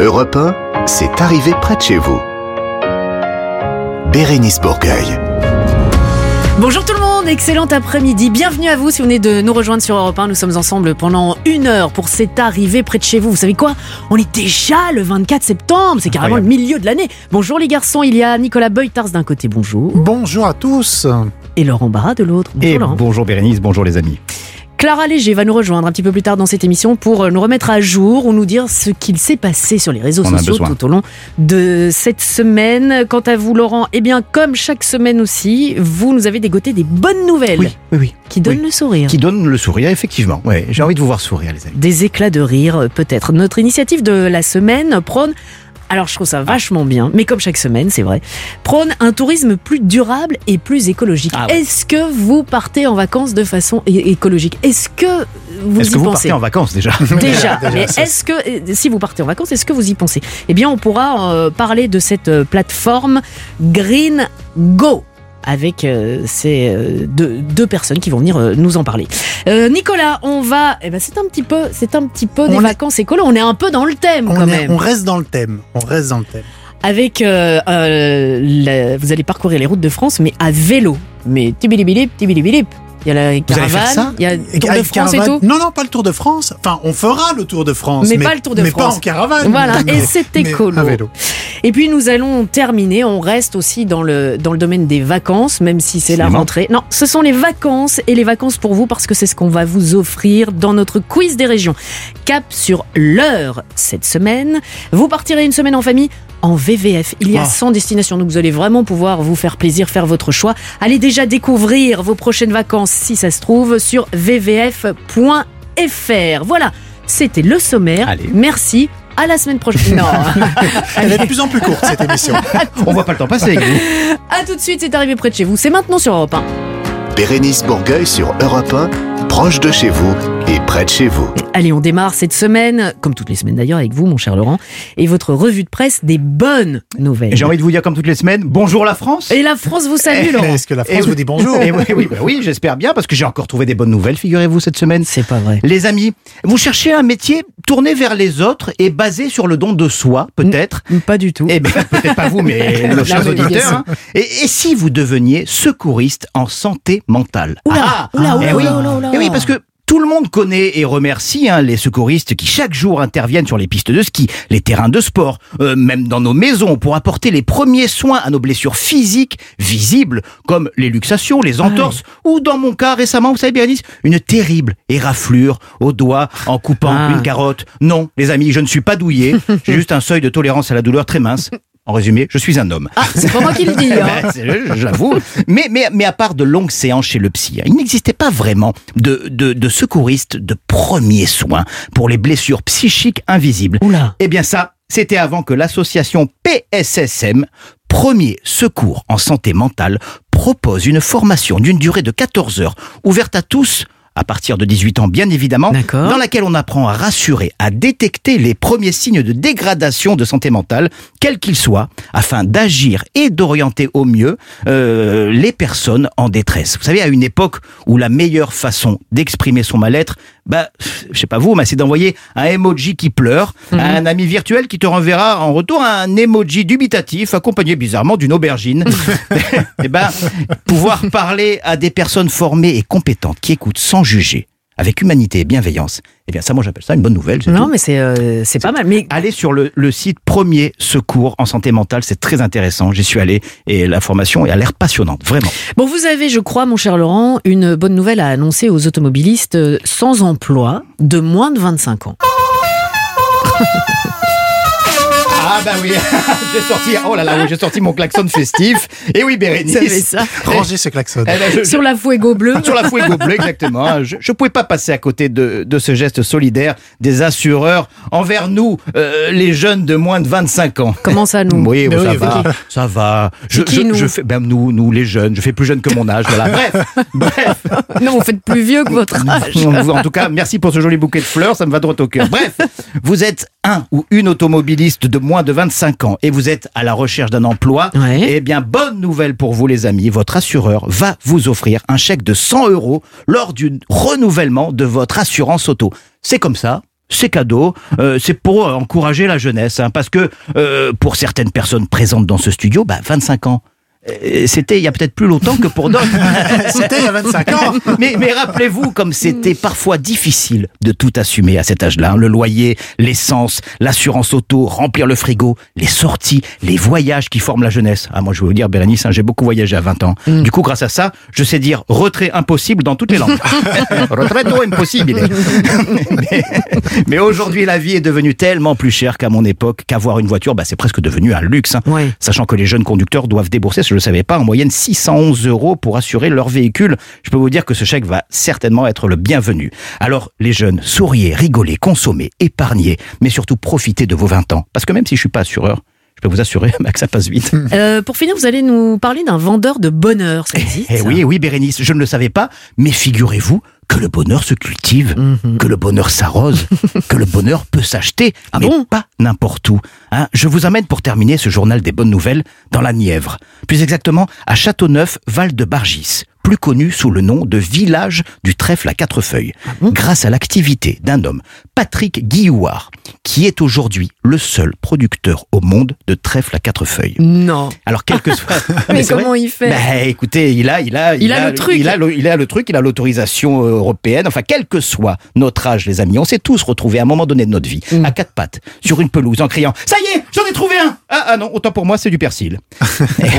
Europe 1, c'est arrivé près de chez vous. Bérénice Bourgueil. Bonjour tout le monde, excellent après-midi. Bienvenue à vous si vous venez de nous rejoindre sur Europe 1. Nous sommes ensemble pendant une heure pour cette arrivée près de chez vous. Vous savez quoi? On est déjà le 24 septembre, c'est carrément le milieu de l'année. Bonjour les garçons, il y a Nicolas Beutars d'un côté, bonjour. Bonjour à tous. Et Laurent Barra de l'autre. Bonjour Et Laurent. bonjour Bérénice, bonjour les amis. Clara Léger va nous rejoindre un petit peu plus tard dans cette émission pour euh, nous remettre à jour ou nous dire ce qu'il s'est passé sur les réseaux On sociaux tout au long de cette semaine. Quant à vous Laurent, eh bien comme chaque semaine aussi, vous nous avez dégoté des bonnes nouvelles Oui, oui, oui. qui donnent Oui. le sourire. Qui donne le sourire, effectivement. Ouais, j'ai envie de vous voir sourire, les amis. Des éclats de rire, peut-être. Notre initiative de la semaine prône, alors je trouve ça vachement bien, mais comme chaque semaine, c'est vrai, prône un tourisme plus durable et plus écologique. Ah ouais. Est-ce que vous partez en vacances de façon écologique? Est-ce que vous Est-ce y que vous pensez? partez en vacances déjà Déjà, Déjà, mais ça, est-ce que euh, si vous partez en vacances, est-ce que vous y pensez? Eh bien, on pourra euh, parler de cette euh, plateforme Green Go avec euh, ces euh, deux, deux personnes qui vont venir euh, nous en parler. Euh, Nicolas, on va, eh ben c'est un petit peu, c'est un petit peu des On vacances écolo. On est un peu dans le thème quand On, est- même. on reste dans le thème. On reste dans le thème. Avec, euh, euh, la- vous allez parcourir les routes de France, mais à vélo. Mais tibilibilip, tibilibilip. Il y a la caravane, il y a le Tour de France et tout. Non, non, pas le Tour de France. Enfin, on fera le Tour de France. Mais pas le Tour de mais France. pas en caravane. Voilà, Mais- et c'est mais écolo. Et puis nous allons terminer, on reste aussi dans le, dans le domaine des vacances, même si c'est la rentrée. Non, ce sont les vacances et les vacances pour vous parce que c'est ce qu'on va vous offrir dans notre quiz des régions. Cap sur l'heure cette semaine. Vous partirez une semaine en famille en VVF. Il y a Ah. 100 destinations, donc vous allez vraiment pouvoir vous faire plaisir, faire votre choix. Allez déjà découvrir vos prochaines vacances si ça se trouve sur vvf.fr. Voilà, c'était le sommaire. Allez. Merci. À la semaine prochaine. Non. Elle est de plus en plus courte, cette émission. On voit pas le temps passer avec vous. À tout de suite, c'est arrivé près de chez vous. C'est maintenant sur Europe 1. Bérénice Bourgueil sur Europe 1, proche de chez vous et près de chez vous. Allez, on démarre cette semaine, comme toutes les semaines d'ailleurs, avec vous, mon cher Laurent, et votre revue de presse des bonnes nouvelles. J'ai envie de vous dire comme toutes les semaines, bonjour la France. Et la France vous salue, Laurent. Est-ce que la France vous dit bonjour Et oui, oui, bah oui, j'espère bien parce que j'ai encore trouvé des bonnes nouvelles, figurez-vous, cette semaine. C'est pas vrai. Les amis, vous cherchez un métier tourné vers les autres et basé sur le don de soi, peut-être Pas du tout. Eh bien, peut-être pas vous, mais nos chers auditeurs. hein. Et, et si vous deveniez secouriste en santé mentale? Oula, Ah, oula, oula, eh oui. oula, oula, oula. Eh oui, parce que tout le monde connaît et remercie hein, les secouristes qui chaque jour interviennent sur les pistes de ski, les terrains de sport, euh, même dans nos maisons pour apporter les premiers soins à nos blessures physiques visibles comme les luxations, les entorses ou dans mon cas récemment, vous savez Bérénice, une terrible éraflure au doigt en coupant Ah. une carotte. Non, les amis, je ne suis pas douillet, j'ai juste un seuil de tolérance à la douleur très mince. En résumé, je suis un homme. Ah, c'est pas moi qui le dis. hein. Ben, c'est- J'avoue. Mais, mais, mais à part de longues séances chez le psy, hein, il n'existait pas vraiment de, de, de secouristes de premiers soins pour les blessures psychiques invisibles. Oula. Eh bien ça, c'était avant que l'association PSSM, Premier Secours en Santé Mentale, propose une formation d'une durée de 14 heures, ouverte à tous, à partir de 18 ans bien évidemment, dans laquelle on apprend à rassurer, à détecter les premiers signes de dégradation de santé mentale, quels qu'ils soient, afin d'agir et d'orienter au mieux euh, les personnes en détresse. Vous savez, à une époque où la meilleure façon d'exprimer son mal-être, bah, je sais pas vous, mais c'est d'envoyer un emoji qui pleure à un ami virtuel qui te renverra en retour un emoji dubitatif accompagné bizarrement d'une aubergine. et ben, pouvoir parler à des personnes formées et compétentes qui écoutent sans juger, avec humanité et bienveillance, eh bien ça, moi j'appelle ça une bonne nouvelle. Non, tout. mais c'est euh, pas mal. Mais Allez sur le, le site Premier Secours en santé mentale, c'est très intéressant. J'y suis allé et la formation a l'air passionnante, vraiment. bon, vous avez, je crois, mon cher Laurent, une bonne nouvelle à annoncer aux automobilistes euh, sans emploi de moins de 25 ans. Ah bah oui, j'ai sorti, oh là là, oui, j'ai sorti mon klaxon festif. Et oui, Bérénice. Ça Rangez ce klaxon. Eh ben, je- Sur la Fuego bleue. Sur la fouet gobelet, exactement. Je ne pouvais pas passer à côté de, de ce geste solidaire des assureurs envers nous, euh, les jeunes de moins de 25 ans. Comment ça, nous Oui, Mais ça oui, va, ça va. Je, qui, je- nous je fais, ben, nous, nous, les jeunes, je fais plus jeune que mon âge. Voilà. Bref, bref. Non, vous faites plus vieux que votre âge. En tout cas, merci pour ce joli bouquet de fleurs, ça me va droit au cœur. Bref, vous êtes un ou une automobiliste de moins de 25 ans et vous êtes à la recherche d'un emploi, Ouais. eh bien, bonne nouvelle pour vous, les amis. Votre assureur va vous offrir un chèque de 100 euros lors du renouvellement de votre assurance auto. C'est comme ça. c'est cadeau, euh, c'est pour encourager la jeunesse, hein, parce que euh, pour certaines personnes présentes dans ce studio, bah, 25 ans. Euh, C'était il y a peut-être plus longtemps que pour d'autres. C'était il y a 25 ans. mais mais rappelez-vous comme c'était parfois difficile de tout assumer à cet âge-là. hein. Le loyer, l'essence, l'assurance auto, remplir le frigo, les sorties, les voyages qui forment la jeunesse. Ah moi je vais vous dire Bérénice, hein, j'ai beaucoup voyagé à 20 ans. Du coup grâce à ça, je sais dire retrait impossible dans toutes les langues. retrait impossible. mais mais aujourd'hui la vie est devenue tellement plus chère qu'à mon époque qu'avoir une voiture, bah, c'est presque devenu un luxe. hein. Sachant que les jeunes conducteurs doivent débourser, je le savais pas, en moyenne 611 euros pour assurer leur véhicule. Je peux vous dire que ce chèque va certainement être le bienvenu. Alors, les jeunes, souriez, rigolez, consommez, épargnez, mais surtout profitez de vos 20 ans. Parce que même si je suis pas assureur, je peux vous assurer que ça passe vite. Euh, pour finir, vous allez nous parler d'un vendeur de bonheur. Ça existe Eh ça oui, oui, Bérénice, je ne le savais pas, mais figurez-vous que le bonheur se cultive, que le bonheur s'arrose, que le bonheur peut s'acheter, Ah mais bon? pas n'importe où. hein. Je vous amène pour terminer ce journal des bonnes nouvelles dans la Nièvre, plus exactement à Châteauneuf, Val de Bargis, plus connu sous le nom de village du trèfle à quatre feuilles, grâce à l'activité d'un homme, Patrick Guillouard, qui est aujourd'hui le seul producteur au monde de trèfle à quatre feuilles. Non. Alors quel que soit, Mais vrai. comment il fait? Bah, écoutez, il a, il a, Il a le truc. Il a le, il a le truc, il a l'autorisation euh, européenne. Enfin, quel que soit notre âge, les amis, on s'est tous retrouvés à un moment donné de notre vie, Mm. à quatre pattes, sur une pelouse, en criant "Ça y est, j'en ai trouvé un Ah, ah non, autant pour moi, c'est du persil.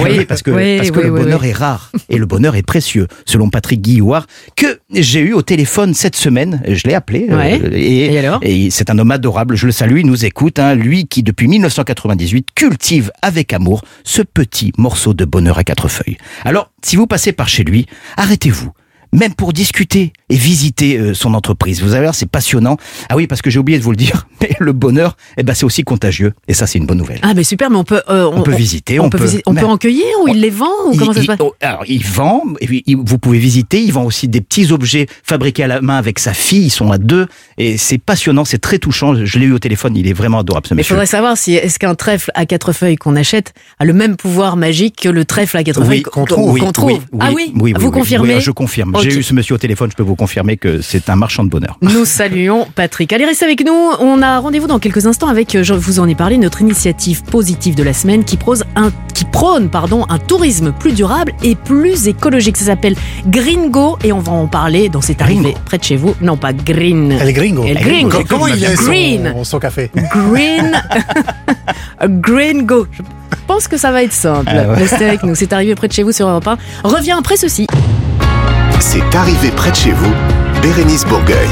Oui, parce que, Oui, parce que oui, le oui, bonheur est rare et le bonheur est précieux, selon Patrick Guillouard, que j'ai eu au téléphone cette semaine. Je l'ai appelé. euh, Ouais. et, Et alors et c'est un homme adorable. Je le salue, il nous écoute. hein, lui qui, depuis 1998, cultive avec amour ce petit morceau de bonheur à quatre feuilles. Alors, si vous passez par chez lui, arrêtez-vous. Même pour discuter et visiter euh, son entreprise. Vous allez voir, c'est passionnant. Ah oui, parce que j'ai oublié de vous le dire, mais le bonheur, eh ben, c'est aussi contagieux. Et ça, c'est une bonne nouvelle. Ah, mais super, mais on peut. euh, on, peut visiter, on, peut, on mais- peut en cueillir ou il les vend ou comment ça se il- passe? il- oh, alors, il vend, et puis, il- vous pouvez visiter, il vend aussi des petits objets fabriqués à la main avec sa fille, ils sont à deux, et c'est passionnant, c'est très touchant, je l'ai eu au téléphone, il est vraiment adorable ce Mais il monsieur. faudrait savoir si est-ce qu'un trèfle à quatre feuilles qu'on achète a le même pouvoir magique que le trèfle à quatre Oui, feuilles qu'on trouve. qu'on trouve? ah oui, oui, Vous oui, confirmez? Oui, Je confirme. J'ai eu ce monsieur au téléphone, je peux vous confirmer que c'est un marchand de bonheur. Nous saluons Patrick. Allez, restez avec nous. On a rendez-vous dans quelques instants avec, euh, je vous en ai parlé, notre initiative positive de la semaine qui, prose un, qui prône pardon, un tourisme plus durable et plus écologique. Ça s'appelle Gringo et on va en parler dans cette arrivée Gringo. près de chez vous. Non, pas Green. El Gringo. El Gringo. Co- Comment il est Green. son, son café Green. Green Go. Je pense que ça va être simple. Ah ouais. Restez avec nous. C'est arrivé près de chez vous sur Europe 1. Reviens après ceci. C'est arrivé près de chez vous, Bérénice Bourgueil.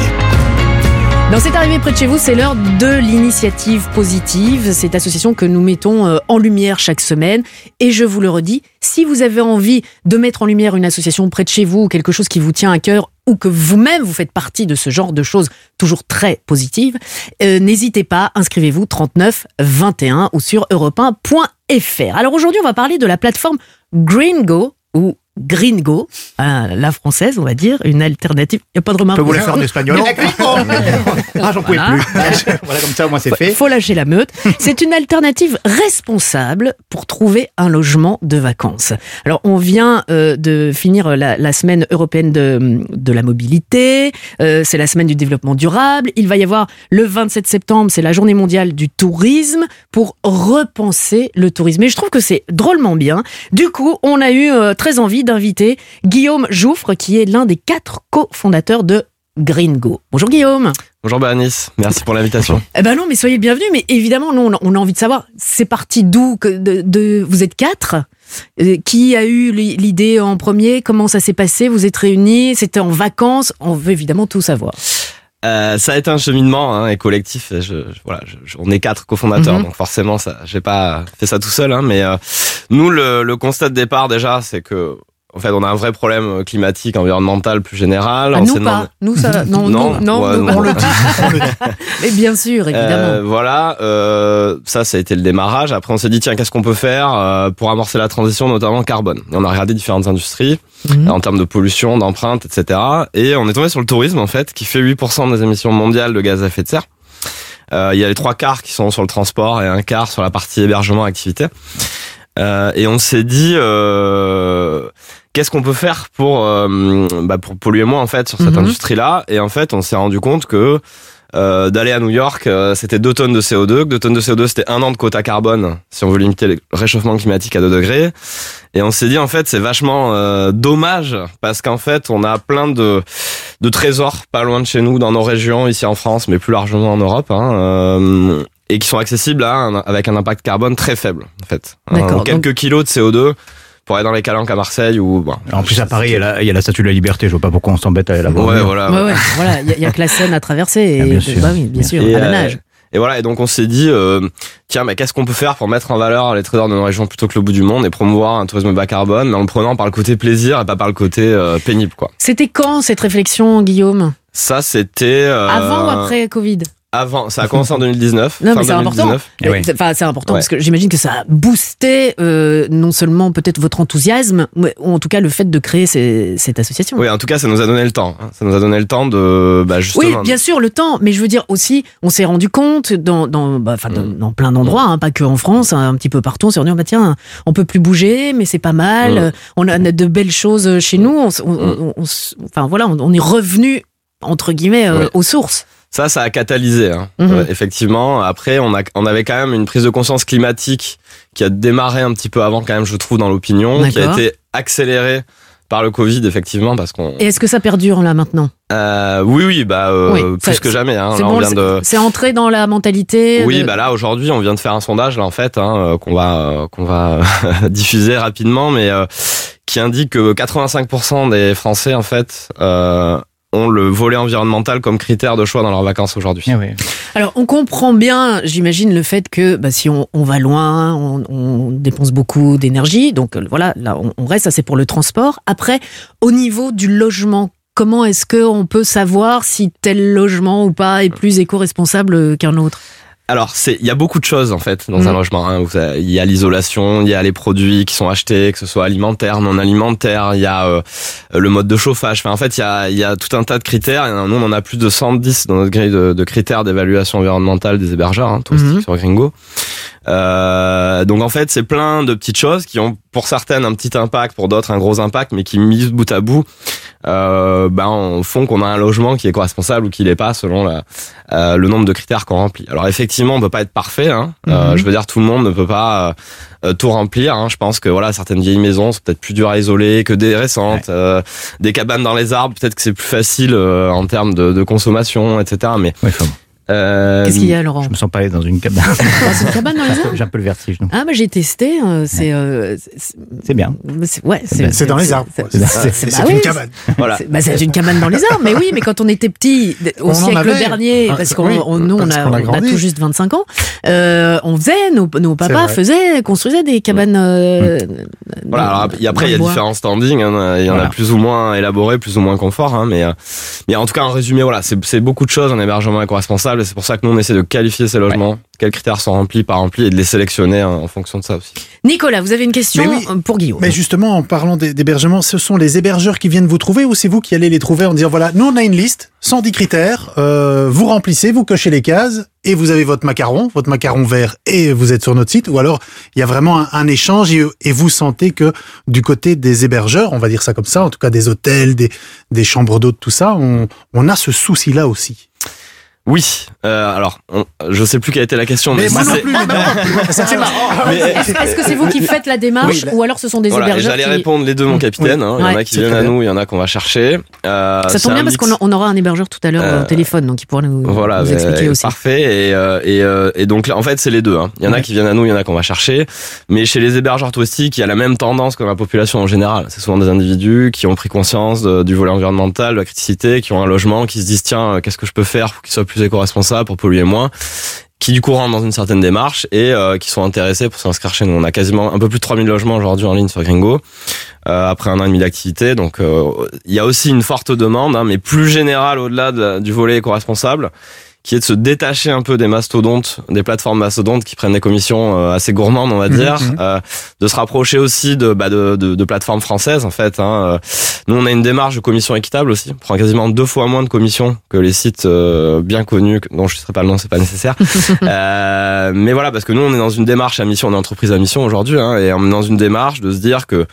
Dans cette arrivée près de chez vous, c'est l'heure de l'initiative positive, cette association que nous mettons euh, en lumière chaque semaine. Et je vous le redis, si vous avez envie de mettre en lumière une association près de chez vous, ou quelque chose qui vous tient à cœur, ou que vous-même vous faites partie de ce genre de choses toujours très positives, euh, n'hésitez pas, inscrivez-vous 39 21 ou sur europe1.fr. Alors aujourd'hui, on va parler de la plateforme Greengo ou Gringo, à la française, on va dire, une alternative. Il n'y a pas de remarque. Je peux vous la faire en espagnol Ah, j'en pouvais Voilà. plus. voilà, comme ça, au moins c'est fait. Faut lâcher la meute. C'est une alternative responsable pour trouver un logement de vacances. Alors, on vient euh, de finir la, la semaine européenne de, de la mobilité. Euh, c'est la semaine du développement durable. Il va y avoir le 27 septembre, c'est la journée mondiale du tourisme pour repenser le tourisme. Et je trouve que c'est drôlement bien. Du coup, on a eu euh, très envie d'inviter Guillaume Jouffre, qui est l'un des quatre cofondateurs de Gringo. Bonjour Guillaume. Bonjour Bernice, merci pour l'invitation. Eh ben non, mais soyez le bienvenu. Mais évidemment, nous, on a- envie de savoir, c'est parti d'où que de, de- Vous êtes quatre? Euh, Qui a eu li- l'idée en premier? Comment ça s'est passé? Vous êtes réunis? C'était en vacances? On veut évidemment tout savoir. Euh, ça a été un cheminement hein, et collectif. Je, je- voilà, je- je- on est quatre cofondateurs, Mhm. donc forcément, ça, j'ai pas fait ça tout seul. Hein, mais euh, nous, le, le constat de départ déjà, c'est que en fait, on a un vrai problème climatique, environnemental plus général. Ah, on nous pas. Nous, ça. Non, Non, non, ouais, non. On le Mais bien sûr, évidemment. Euh, voilà, euh, ça, ça a été le démarrage. Après, on s'est dit tiens, qu'est-ce qu'on peut faire euh, pour amorcer la transition, notamment carbone? Et on a regardé différentes industries Mhm. en termes de pollution, d'empreinte, etc. Et on est tombé sur le tourisme en fait, qui fait 8% des émissions mondiales de gaz à effet de serre. Euh, Il y a les trois quarts qui sont sur le transport et un quart sur la partie hébergement activité. Euh, et on s'est dit euh, qu'est-ce qu'on peut faire pour euh, bah, pour polluer moins en fait sur cette Mhm. industrie-là. Et en fait, on s'est rendu compte que euh, d'aller à New York, euh, c'était 2 tonnes de CO2. 2 tonnes de CO2, c'était un an de quota carbone si on veut limiter le réchauffement climatique à 2 degrés. Et on s'est dit en fait c'est vachement euh, dommage parce qu'en fait on a plein de de trésors pas loin de chez nous dans nos régions ici en France mais plus largement en Europe hein, et qui sont accessibles à un- avec un impact carbone très faible en fait. Euh, quelques kilos de CO2 pour aller dans les calanques à Marseille ou bon. En plus, à Paris, il y, a la, il y a la statue de la liberté. Je vois pas pourquoi on s'embête à aller la voir. Ouais, voilà. Ouais, ouais, voilà, il y, a- il y a que la Seine à traverser. Et, Ah, bien sûr. Bah oui, bien sûr, Et, à la euh, nage. Et voilà, et donc on s'est dit, euh, tiens, mais qu'est-ce qu'on peut faire pour mettre en valeur les trésors de nos régions plutôt que le bout du monde et promouvoir un tourisme bas carbone, mais en le prenant par le côté plaisir et pas par le côté euh, pénible, quoi. C'était quand cette réflexion, Guillaume? Ça, c'était euh, Avant ou après Covid? Avant, ça a commencé en 2019. Non, fin mais c'est important. 2019. Eh oui. C'est- Enfin, c'est important Ouais. parce que j'imagine que ça a boosté euh, non seulement peut-être votre enthousiasme, mais- ou en tout cas le fait de créer ces- cette association. Oui, en tout cas, ça nous a donné le temps. hein. Ça nous a donné le temps de, bah, Oui, bien sûr, le temps, mais je veux dire aussi, on s'est rendu compte dans, dans, bah, Mm. dans plein d'endroits, hein, pas que en France, un petit peu partout, on s'est rendu compte, bah, tiens, on peut plus bouger, mais c'est pas mal, Mm. on a de belles choses chez nous, on, enfin voilà, on, on est revenu entre guillemets euh, Ouais. aux sources. Ça, ça a catalysé, hein. Mhm. Euh, effectivement. Après, on, a, on avait quand même une prise de conscience climatique qui a démarré un petit peu avant, quand même, je trouve, dans l'opinion, qui a été accélérée par le Covid, effectivement, parce qu'on. Et est-ce que ça perdure là maintenant? Euh, oui, oui, bah euh, Oui, plus ça- que jamais. Hein. C'est bon, de. c'est entré dans la mentalité. Oui, de- bah là aujourd'hui, on vient de faire un sondage là en fait hein, euh, qu'on va euh, qu'on va diffuser rapidement, mais euh, qui indique que 85% des Français en fait euh, ont le volet environnemental comme critère de choix dans leurs vacances aujourd'hui. Eh oui. Alors, on comprend bien, j'imagine, le fait que bah, si on, on va loin, on, on dépense beaucoup d'énergie. Donc euh, voilà, là, on, on reste, ça c'est pour le transport. Après, au niveau du logement, comment est-ce qu'on peut savoir si tel logement ou pas est plus éco-responsable qu'un autre? Alors, c'est il y a beaucoup de choses en fait dans un logement. hein. Il y a l'isolation, il y a les produits qui sont achetés, que ce soit alimentaire, non alimentaire, il y a euh, le mode de chauffage. Enfin, en fait, il y a, il y a tout un tas de critères. Nous, on en a plus de 110 dans notre grille de, de critères d'évaluation environnementale des hébergeurs hein, touristiques Mhm. sur Gringo. Euh, donc en fait, c'est plein de petites choses qui ont pour certaines un petit impact, pour d'autres un gros impact, mais qui mis bout à bout euh, ben, font qu'on a un logement qui est co-responsable ou qui l'est pas selon la, euh, le nombre de critères qu'on remplit. Alors effectivement, on peut pas être parfait. Hein. Euh, Mhm. je veux dire, tout le monde ne peut pas euh, tout remplir. Hein. Je pense que voilà, certaines vieilles maisons sont peut-être plus dures à isoler que des récentes. Euh, des cabanes dans les arbres, peut-être que c'est plus facile euh, en termes de, de consommation, etc. Mais Ouais. Euh, Qu'est-ce qu'il y a, Laurent je me sens pas aller dans une cabane. C'est une cabane dans les arbres J'ai un peu le vertige. non Ah, bah j'ai testé, euh, c'est... euh, c'est- C'est bien. c'est- ouais, bien. C'est dans les arbres. c'est- bah une oui, cabane. voilà. C'est bah, c'est une cabane dans les arbres, mais oui, mais quand on était petit, au On siècle avait. dernier, Ah, parce qu'on oui, nous on a, on a tout juste 25 ans, euh, on faisait, nos, nos papas faisaient, construisaient des cabanes. Voilà, alors, après, après, il y a bois. différents standings, hein, il y en Voilà. a plus ou moins élaborés, plus ou moins confort, hein, mais, mais en tout cas, en résumé, voilà, c'est c'est beaucoup de choses en hébergement éco-responsable, et c'est pour ça que nous, on essaie de qualifier ces logements, quels critères sont remplis, pas remplis, et de les sélectionner en fonction de ça aussi. Nicolas, vous avez une question Mais oui. pour Guillaume. Mais justement, en parlant d'hé- d'hébergement, ce sont les hébergeurs qui viennent vous trouver ou c'est vous qui allez les trouver en disant voilà, nous on a une liste, 110 critères, euh, vous remplissez, vous cochez les cases et vous avez votre macaron, votre macaron vert et vous êtes sur notre site ou alors il y a vraiment un, un échange et, et vous sentez que du côté des hébergeurs, on va dire ça comme ça, en tout cas des hôtels, des, des chambres d'hôtes, tout ça, on, on a ce souci-là aussi. Oui, euh, alors, on, je sais plus quelle était la question, mais, Mais moi si non c'est- plus, marrant. Est-ce que c'est vous qui faites la démarche Oui, ou alors ce sont des Voilà, hébergeurs j'allais qui... répondre les deux, mon capitaine. hein. Il y en a qui viennent à nous, il y en a qu'on va chercher. Euh, Ça tombe bien parce qu'on on aura un hébergeur tout à l'heure Euh, au téléphone, donc il pourra nous, Voilà, nous expliquer aussi. parfait. Et, euh, et, euh, et donc là, en fait, c'est les deux. hein. Il y en a qui viennent à nous, il y en a qu'on va chercher. Mais chez les hébergeurs touristiques, il y a la même tendance que la population en général. C'est souvent des individus qui ont pris conscience de- du volet environnemental, de la criticité, qui ont un logement, qui se disent tiens, qu'est-ce que je peux faire pour qu'il soit plus éco-responsable, pour polluer moins qui du coup rentrent dans une certaine démarche et euh, qui sont intéressés pour s'inscrire chez nous. On a quasiment un peu plus de 3000 logements aujourd'hui en ligne sur Gringo, euh, après un an et demi d'activité. Donc euh, il y a aussi une forte demande, hein, mais plus générale au-delà du volet éco-responsable, qui est de se détacher un peu des mastodontes, des plateformes mastodontes qui prennent des commissions euh, assez gourmandes, on va dire, mhm. euh, de se rapprocher aussi de, bah, de, de, de plateformes françaises en fait. Hein. Euh, Nous on a une démarche de commission équitable aussi, on prend quasiment deux fois moins de commissions que les sites euh, bien connus, dont je ne serai pas le nom, c'est pas nécessaire. Euh, mais voilà, parce que nous on est dans une démarche à mission, on est entreprise à mission aujourd'hui, hein, et on est dans une démarche de se dire que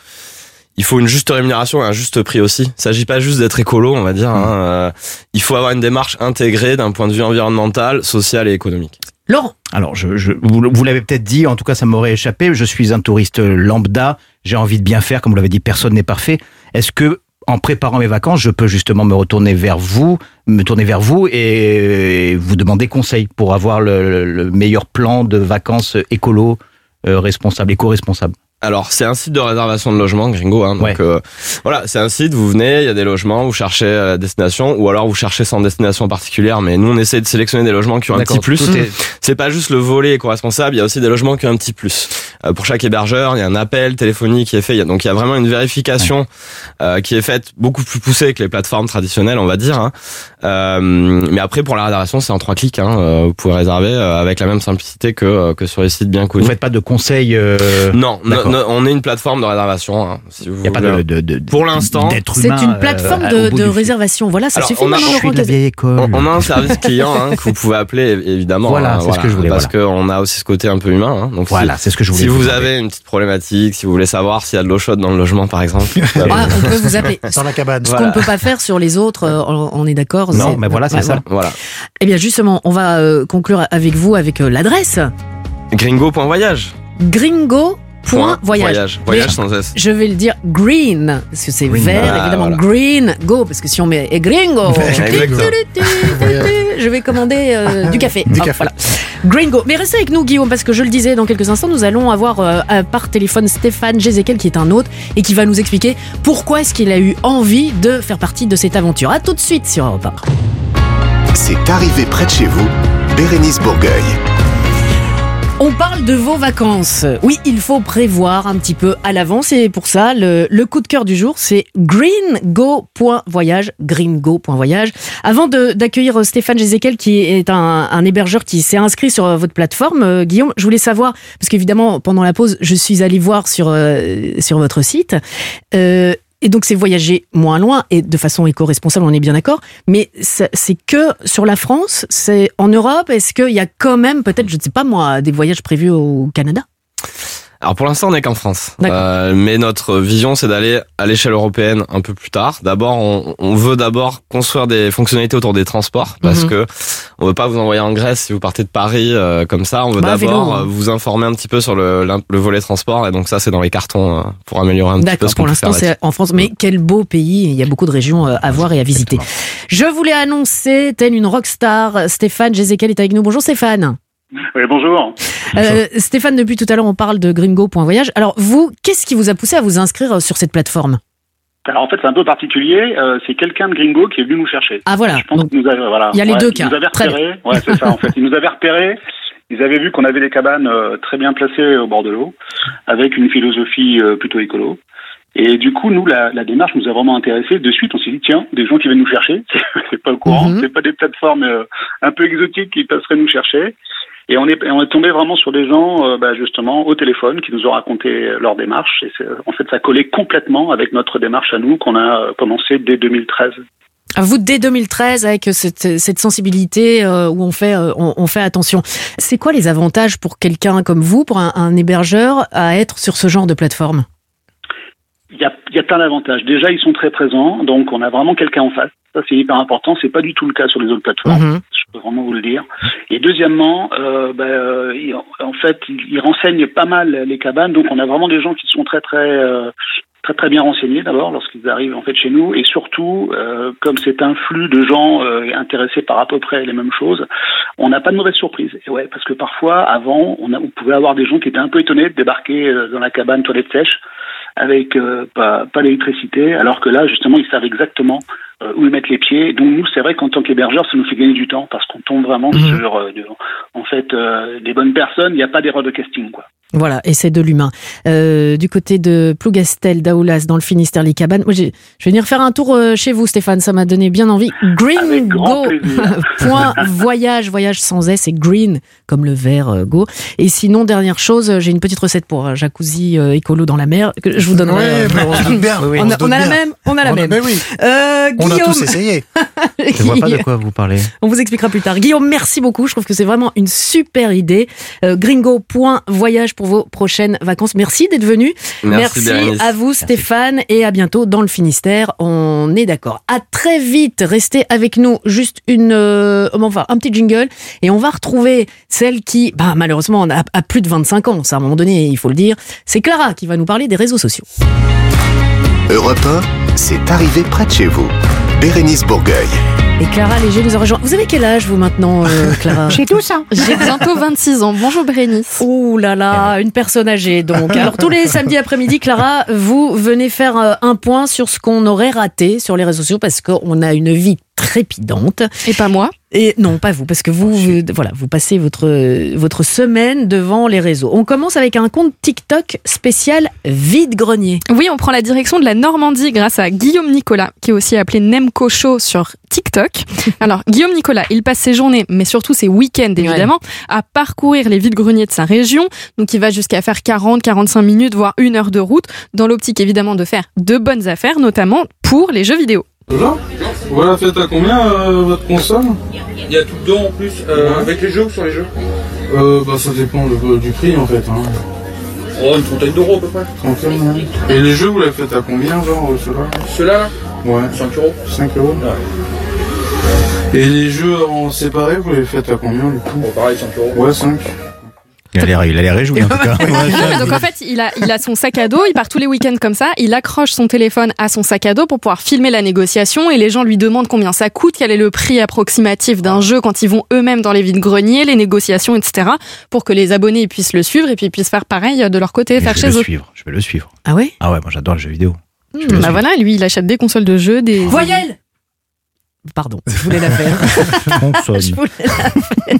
il faut une juste rémunération et un juste prix aussi. Il s'agit pas juste d'être écolo, on va dire. Hein. Euh, il faut avoir une démarche intégrée d'un point de vue environnemental, social et économique. Laurent, Alors, je, je, vous, vous l'avez peut-être dit, en tout cas, ça m'aurait échappé. Je suis un touriste lambda. J'ai envie de bien faire, comme vous l'avez dit, personne n'est parfait. Est-ce que, en préparant mes vacances, je peux justement me retourner vers vous, me tourner vers vous et vous demander conseil pour avoir le, le meilleur plan de vacances écolo, euh, responsable, éco-responsable? Alors, c'est un site de réservation de logement, Gringo. Hein, donc Ouais. euh, voilà, c'est un site. Vous venez, il y a des logements, vous cherchez la destination, ou alors vous cherchez sans destination particulière. Mais nous, on essaie de sélectionner des logements qui ont un petit plus. est- C'est pas juste le volet éco-responsable, il y a aussi des logements qui ont un petit plus. Euh, pour chaque hébergeur, il y a un appel téléphonique qui est fait. Il y a- donc il y a vraiment une vérification euh, qui est faite beaucoup plus poussée que les plateformes traditionnelles, on va dire. hein. Euh, mais après, pour la réservation, c'est en trois clics. Hein. Euh, Vous pouvez réserver euh, avec la même simplicité que, que sur les sites bien Vous connus. faites pas de conseils euh, Non, on est une plateforme de réservation. hein, si vous Il n'y a pas de, de, de- Pour l'instant, c'est une euh, plateforme au de, réservation. Voilà, ça Alors, suffit on a- maintenant, Je suis Laurent de la Cazet. vieille école. On, on a un service client hein, que vous pouvez appeler évidemment. Voilà, hein, c'est ce que je voulais, Parce voilà. qu'on a aussi ce côté un peu humain. Hein, donc si- Voilà, c'est ce que je voulais si, vous avez une petite problématique, si vous voulez savoir s'il y a de l'eau chaude dans le logement par exemple. Ah, on peut vous appeler. Dans la cabane. Ce Voilà. qu'on ne peut pas faire sur les autres, euh, on, est d'accord. Non, mais voilà, c'est ça. voilà. Eh bien, justement, on va euh, conclure avec vous avec euh, l'adresse Gringo.voyage. gringo.voyage. Point Voyage. Voyage sans S. Je vais le dire green, parce que c'est Green. vert, Ah, évidemment. voilà. Green, go, parce que si on met et gringo, je vais commander euh, du café. Du Hop, café. voilà. Gringo. Mais restez avec nous, Guillaume, parce que je le disais, dans quelques instants, nous allons avoir euh, euh, par téléphone Stéphane Jézéquel, qui est un hôte, et qui va nous expliquer pourquoi est-ce qu'il a eu envie de faire partie de cette aventure. À tout de suite sur Europe 1. C'est arrivé près de chez vous, Bérénice Bourgueil. On parle de vos vacances. Oui, il faut prévoir un petit peu à l'avance et pour ça, le, coup de cœur du jour, c'est greengo.voyage. Greengo.voyage. Avant d'accueillir Stéphane Jézéquel, qui est un, hébergeur qui s'est inscrit sur votre plateforme, euh, Guillaume, je voulais savoir, parce qu'évidemment, pendant la pause, je suis allée voir sur, euh, sur votre site. Euh, et donc c'est voyager moins loin et de façon éco-responsable, on est bien d'accord. Mais c'est que sur la France, c'est en Europe. Est-ce qu'il y a quand même peut-être, je ne sais pas moi, des voyages prévus au Canada? Alors pour l'instant on n'est qu'en France. Euh, mais notre vision c'est d'aller à l'échelle européenne un peu plus tard. D'abord on, on veut d'abord construire des fonctionnalités autour des transports parce Mhm. que on veut pas vous envoyer en Grèce si vous partez de Paris euh, comme ça. On veut Bah, d'abord hein. euh, vous informer un petit peu sur le, le volet transport et donc ça c'est dans les cartons euh, pour améliorer un petit peu ce qu'on pour l'instant c'est en France, mais quel beau pays, il y a beaucoup de régions euh, à voir et à visiter. Je voulais annoncer, telle une rockstar, Stéphane Jézéquel est avec nous. Bonjour Stéphane. Oui, bonjour. Euh, Stéphane, depuis tout à l'heure on parle de gringo.voyage. Alors vous, qu'est-ce qui vous a poussé à vous inscrire euh, sur cette plateforme? Alors en fait, c'est un peu particulier. euh, c'est quelqu'un de Gringo qui est venu nous chercher. Ah voilà, Je pense donc qu'il nous avait, voilà. il y a les Ouais, deux il cas. nous avait repéré. Ouais, c'est ça. En fait, ils nous avaient repéré. Ils avaient vu qu'on avait des cabanes euh, très bien placées au bord de l'eau, avec une philosophie plutôt écolo. Et du coup, nous, la, la démarche nous a vraiment intéressés. De suite, on s'est dit tiens, des gens qui viennent nous chercher, c'est pas au courant, Mhm. c'est pas des plateformes euh, un peu exotiques qui passeraient nous chercher. Et on est, on est tombé vraiment sur des gens, euh, bah, justement, au téléphone, qui nous ont raconté leur démarche. Et en fait, ça collait complètement avec notre démarche à nous qu'on a euh, commencé dès 2013. À vous dès 2013 avec cette, cette sensibilité euh, où on fait euh, on, on fait attention. C'est quoi les avantages pour quelqu'un comme vous, pour un, un hébergeur, à être sur ce genre de plateforme? Il y a, il y a plein d'avantages. Déjà, ils sont très présents, donc on a vraiment quelqu'un en face. Ça, c'est hyper important. C'est pas du tout le cas sur les autres plateformes. Mhm. Je peux vraiment vous le dire. Et deuxièmement, euh, bah, euh, en fait, ils renseignent pas mal les cabanes, donc on a vraiment des gens qui sont très très euh, très très bien renseignés d'abord lorsqu'ils arrivent en fait chez nous, et surtout, euh, comme c'est un flux de gens euh, intéressés par à peu près les mêmes choses, on n'a pas de mauvaise surprise. Et ouais, parce que parfois, avant, on, a, on pouvait avoir des gens qui étaient un peu étonnés de débarquer euh, dans la cabane toilette sèche avec euh, pas, pas d'électricité, alors que là, justement, ils savent exactement où ils mettent les pieds. Donc nous, c'est vrai qu'en tant qu'hébergeur, ça nous fait gagner du temps parce qu'on tombe vraiment Mhm. sur, euh, de- en fait, euh, des bonnes personnes. Il n'y a pas d'erreur de casting, quoi. Voilà, et c'est de l'humain. Euh, du côté de Plougastel, d'Aoulas, dans le Finistère, les cabanes. Moi, je vais venir faire un tour euh, chez vous, Stéphane. Ça m'a donné bien envie. Green. Go. Point voyage, voyage sans S, c'est green comme le vert euh, Go. Et sinon, dernière chose, euh, j'ai une petite recette pour un jacuzzi euh, écolo dans la mer que je vous donnerai. Ouais, euh, on on, on a, on a la même, on a la On a- même. mais oui, On a tous essayé. Je vois pas de quoi vous parlez. on vous expliquera plus tard. Guillaume, merci beaucoup. Je trouve que c'est vraiment une super idée. Euh, gringo.voyage pour pour vos prochaines vacances. Merci d'être venu. Merci, à vous Stéphane et à bientôt dans le Finistère. On est d'accord. À très vite. Restez avec nous. Juste une, euh, enfin, un petit jingle et on va retrouver celle qui, bah, malheureusement, a, a plus de 25 ans. Ça, à un moment donné, il faut le dire. C'est Clara qui va nous parler des réseaux sociaux. Europe 1, c'est arrivé près de chez vous. Bérénice Bourgueil. Et Clara Léger nous a rejoint. Vous avez quel âge, vous, maintenant, euh, Clara J'ai tout ça. J'ai bientôt 26 ans. Bonjour Bérénice. Ouh là là, une personne âgée donc. Alors tous les samedis après-midi, Clara, vous venez faire euh, un point sur ce qu'on aurait raté sur les réseaux sociaux parce qu'on a une vie trépidante. Et pas moi. Et non, pas vous, parce que vous, vous- voilà, vous passez votre votre semaine devant les réseaux. On commence avec un compte TikTok spécial vide grenier. Oui, on prend la direction de la Normandie grâce à Guillaume Nicolas, qui est aussi appelé Nemco Show sur TikTok. Alors, Guillaume Nicolas, il passe ses journées, mais surtout ses week-ends évidemment, à parcourir les vides-greniers de sa région. Donc, il va jusqu'à faire 40, 45 minutes, voire une heure de route, dans l'optique évidemment de faire de bonnes affaires, notamment pour les jeux vidéo. Là Vous la faites à combien euh, votre console? Il y a tout dedans en plus, euh, Ouais. avec les jeux ou sur les jeux euh, Bah ça dépend du prix en fait. Hein. Oh, une trentaine d'euros à peu près. Tranquille, hein. Et les jeux vous les faites à combien genre euh, ceux-là? Ceux-là, là, Ouais, 5 euros. 5 euros? Et les jeux en séparé vous les faites à combien du coup? Bon, pareil, 5 euros. Ouais 5. Il a l'air, il a l'air réjoui en tout cas. Donc en fait, il a, il a son sac à dos, il part tous les week-ends comme ça, il accroche son téléphone à son sac à dos pour pouvoir filmer la négociation et les gens lui demandent combien ça coûte, quel est le prix approximatif d'un jeu quand ils vont eux-mêmes dans les vides-greniers, les négociations, etc. pour que les abonnés puissent le suivre et puis puissent faire pareil de leur côté, faire je vais chez le eux. suivre. Je vais le suivre. Ah ouais? Ah ouais, moi j'adore le jeu vidéo. Je vais le Bah suivre. voilà, lui, il achète des consoles de jeux, des... Voyelle Pardon, je voulais la faire. Consonne. Je voulais la-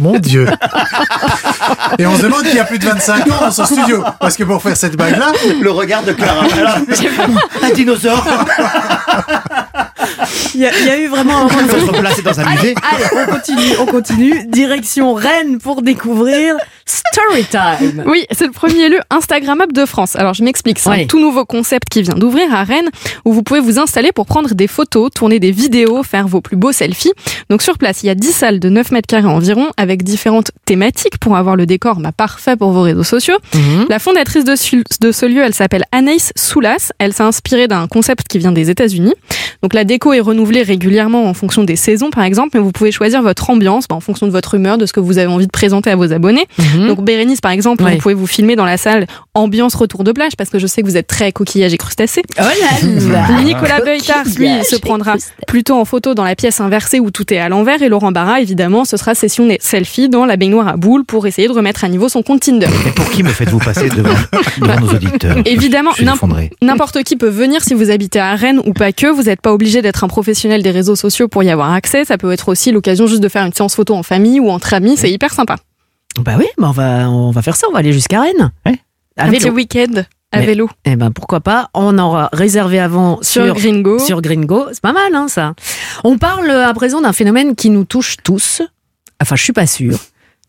Mon Dieu. Et on se demande qui a plus de 25 ans dans son studio. Parce que pour faire cette bague-là, Le regard de Clara. un dinosaure. Il y, a- il y a eu vraiment un moment Il faut se replacer dans un musée. Allez, on continue, on continue. Direction Rennes pour découvrir Storytime. Oui, c'est le premier lieu Instagrammable de France. Alors je m'explique, c'est un tout nouveau concept qui vient d'ouvrir à Rennes où vous pouvez vous installer pour prendre des photos, tourner des vidéos, faire vos plus beaux selfies. Donc sur place, il y a 10 salles de 9 mètres carrés environ avec différentes thématiques pour avoir le décor bah, parfait pour vos réseaux sociaux. La fondatrice de, ce- de ce lieu, elle s'appelle Anaïs Soulas. Elle s'est inspirée d'un concept qui vient des États-Unis. Donc la déco est renouvelée régulièrement en fonction des saisons, par exemple, mais vous pouvez choisir votre ambiance bah, en fonction de votre humeur, de ce que vous avez envie de présenter à vos abonnés. Donc Bérénice, par exemple, Ouais. vous pouvez vous filmer dans la salle ambiance retour de plage, parce que je sais que vous êtes très coquillage et crustacés. Oh là là. Nicolas Beutard, lui, se prendra plutôt en photo dans la pièce inversée où tout est à l'envers. Et Laurent Barra, évidemment, ce sera session des selfies dans la baignoire à boules pour essayer de remettre à niveau son compte Tinder. Mais pour qui me faites-vous passer devant, devant nos auditeurs? Évidemment. N'importe qui peut venir si vous habitez à Rennes ou pas que. Vous n'êtes pas obligé d'être un professionnel des réseaux sociaux pour y avoir accès. Ça peut être aussi l'occasion juste de faire une séance photo en famille ou entre amis. C'est hyper sympa. Bah oui, bah on va, on va faire ça, on va aller jusqu'à Rennes. Ouais. À un petit vélo. week-end à Mais- vélo Eh ben pourquoi pas, on aura réservé avant sur, sur, Gringo. sur Gringo. C'est pas mal, hein, ça. On parle à présent d'un phénomène qui nous touche tous. Enfin, je suis pas sûre.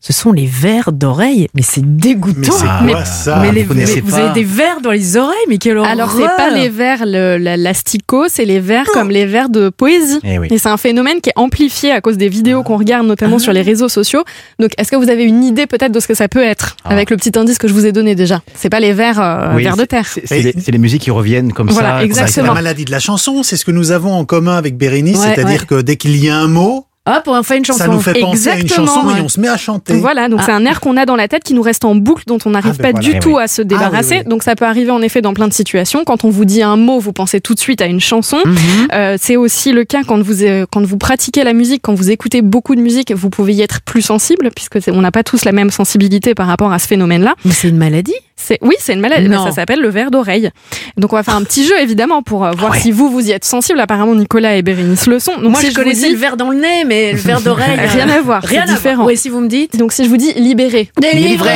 Ce sont les verres d'oreilles, mais c'est dégoûtant. Mais- ça mais les- vous mais avez des verres dans les oreilles, mais quelle horreur Alors c'est pas les vers le, la- l'asticot, c'est les vers comme les vers de poésie. Eh oui. Et c'est un phénomène qui est amplifié à cause des vidéos qu'on regarde notamment Ah. sur les réseaux sociaux. Donc est-ce que vous avez une idée peut-être de ce que ça peut être Ah. avec le petit indice que je vous ai donné déjà? C'est pas les vers, euh, Oui, vers de terre. C'est les, musiques qui reviennent comme Voilà, ça. ça. c'est la exactement. maladie de la chanson. C'est ce que nous avons en commun avec Bérénice. Ouais, C'est-à-dire ouais. que dès qu'il y a un mot, Hop, on fait une chanson. ça nous fait penser à une Exactement, chanson ouais. et on se met à chanter. Voilà, donc Ah. c'est un air qu'on a dans la tête qui nous reste en boucle, dont on n'arrive Ah, ben pas voilà. du Eh tout oui. à se débarrasser. oui, oui. Donc ça peut arriver en effet dans plein de situations. Quand on vous dit un mot, vous pensez tout de suite à une chanson. Mhm. Euh, c'est aussi le cas quand vous euh, quand vous pratiquez la musique, quand vous écoutez beaucoup de musique, vous pouvez y être plus sensible puisque on n'a pas tous la même sensibilité par rapport à ce phénomène-là. Mais c'est une maladie C'est oui, c'est une maladie, mais Non. ça s'appelle le verre d'oreille. Donc on va faire un petit jeu évidemment pour euh, voir ouais. si vous vous y êtes sensible. Apparemment Nicolas et Bérénice le sont. Donc Moi, si je vous connaissais dis- le verre dans le nez, mais le verre d'oreille. euh, Rien à voir, Rien à différent. voir. Oui, si vous me dites. Donc si je vous dis libéré, Délivré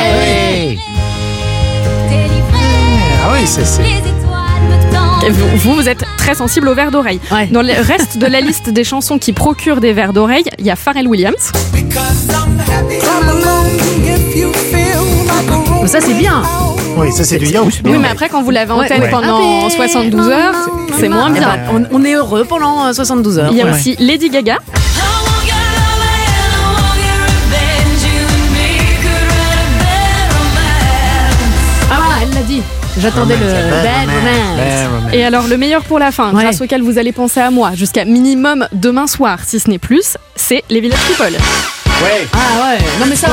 Ah oui, c'est vous, vous, vous êtes très sensible au verre d'oreille. Ouais. Dans le reste de la liste des chansons qui procurent des verres d'oreille, il y a Pharrell Williams. Ça, c'est bien. oui, ça c'est du yaourt. Oui, mais après, quand vous l'avez en tête ouais. pendant Ah, 72 heures, c'est moins Eh bien. ben, on, on est heureux pendant euh, 72 heures. Il y a Ouais. aussi Lady Gaga. J'attendais le Bad Romance. Et alors, le meilleur pour la fin, Ouais. grâce auquel vous allez penser à moi jusqu'à minimum demain soir, si ce n'est plus, c'est les Village People. Ah ouais, non mais ça.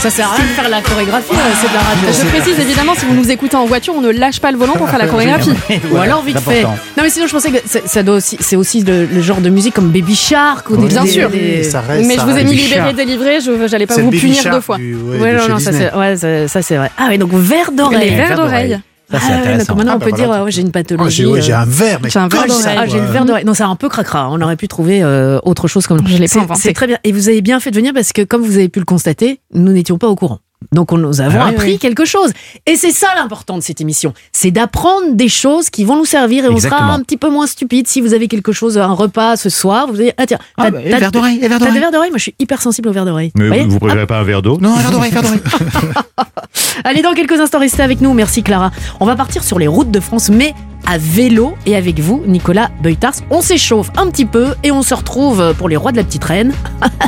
Ça sert à rien de faire la chorégraphie, euh, c'est de la radio. Je précise évidemment, si vous nous écoutez en voiture, on ne lâche pas le volant pour faire la chorégraphie. Ou alors vite fait. Non mais sinon je pensais que ça, ça doit aussi, c'est aussi le, le genre de musique comme Baby Shark ou des Bien des- sûr. des- Ça reste, Mais je ça vous ai reste. mis libéré, délivré, je j'allais pas C'est vous le Baby punir Shark deux fois. du- ouais, Ouais, de non, chez non, ça Disney. c'est, ouais, ça, ça, c'est vrai. Ah ouais, donc verre Les d'oreille. verres verre d'oreille. Ça, c'est Ah intéressant. donc maintenant Ah, on bah peut voilà. dire, ouais, j'ai une Ah, pathologie. j'ai ouais, euh, j'ai un verre, mais J'ai un verre d'oreille. Ah, j'ai verre d'oreille. Non, c'est un peu cracra. On aurait pu trouver euh, autre chose comme. Je l'ai pas C'est- inventé. C'est très bien. Et vous avez bien fait de venir parce que, comme vous avez pu le constater, nous n'étions pas au courant. Donc, on, nous avons Ah appris oui. quelque chose. Et c'est ça l'important de cette émission. C'est d'apprendre des choses qui vont nous servir et on sera un petit peu moins stupide si vous avez quelque chose, un repas ce soir. Vous allez, ah tiens, Ah, t'as- bah, et t'as- verre d'oreille, T'as des d'oreille. verres d'oreille Moi, je suis hyper sensible aux verres d'oreille. Mais Voyez? vous préférez pas un verre d'eau? Non, verre d'oreille, verre d'oreille. Allez, dans quelques instants, restez avec nous. Merci Clara. On va partir sur les routes de France, mais à vélo et avec vous, Nicolas Beutars. On s'échauffe un petit peu et on se retrouve pour les rois de la petite reine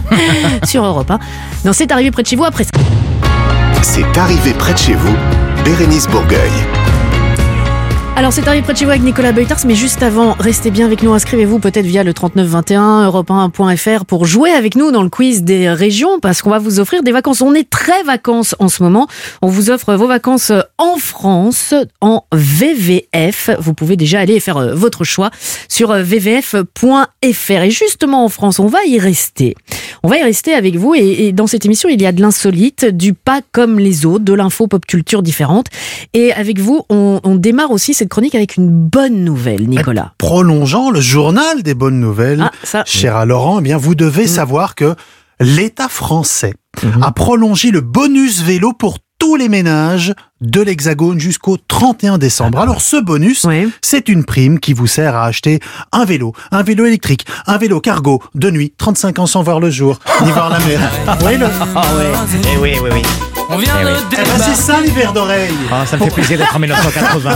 sur Europe 1. Non, c'est arrivé près de chez vous après. C'est arrivé près de chez vous, Bérénice Bourgueil. Alors, c'est arrivé près de chez vous avec Nicolas Beutars, mais juste avant, restez bien avec nous. Inscrivez-vous peut-être via le 3921 europe1.fr pour jouer avec nous dans le quiz des régions parce qu'on va vous offrir des vacances. On est très vacances en ce moment. On vous offre vos vacances en France en VVF. Vous pouvez déjà aller faire euh, votre choix sur euh, vvf.fr. Et justement en France, on va y rester. On va y rester avec vous et, dans cette émission, il y a de l'insolite, du pas comme les autres, de l'info pop culture différente. Et avec vous, on démarre aussi cette chronique avec une bonne nouvelle, Nicolas. Prolongeant le journal des bonnes nouvelles, Ah, ça. cher à Laurent, eh bien, vous devez savoir que l'État français a prolongé le bonus vélo pour tous les ménages de l'Hexagone jusqu'au 31 décembre. Alors ce bonus, c'est une prime qui vous sert à acheter un vélo, un vélo électrique, un vélo cargo de nuit, 35 ans sans voir le jour, ni voir la mer. Ouais, le- Ah ouais. Eh oui, oui, oui. On vient Eh oui. de Eh ben, c'est ça les verres d'oreille. Ah, ça me fait plaisir d'être en 1980.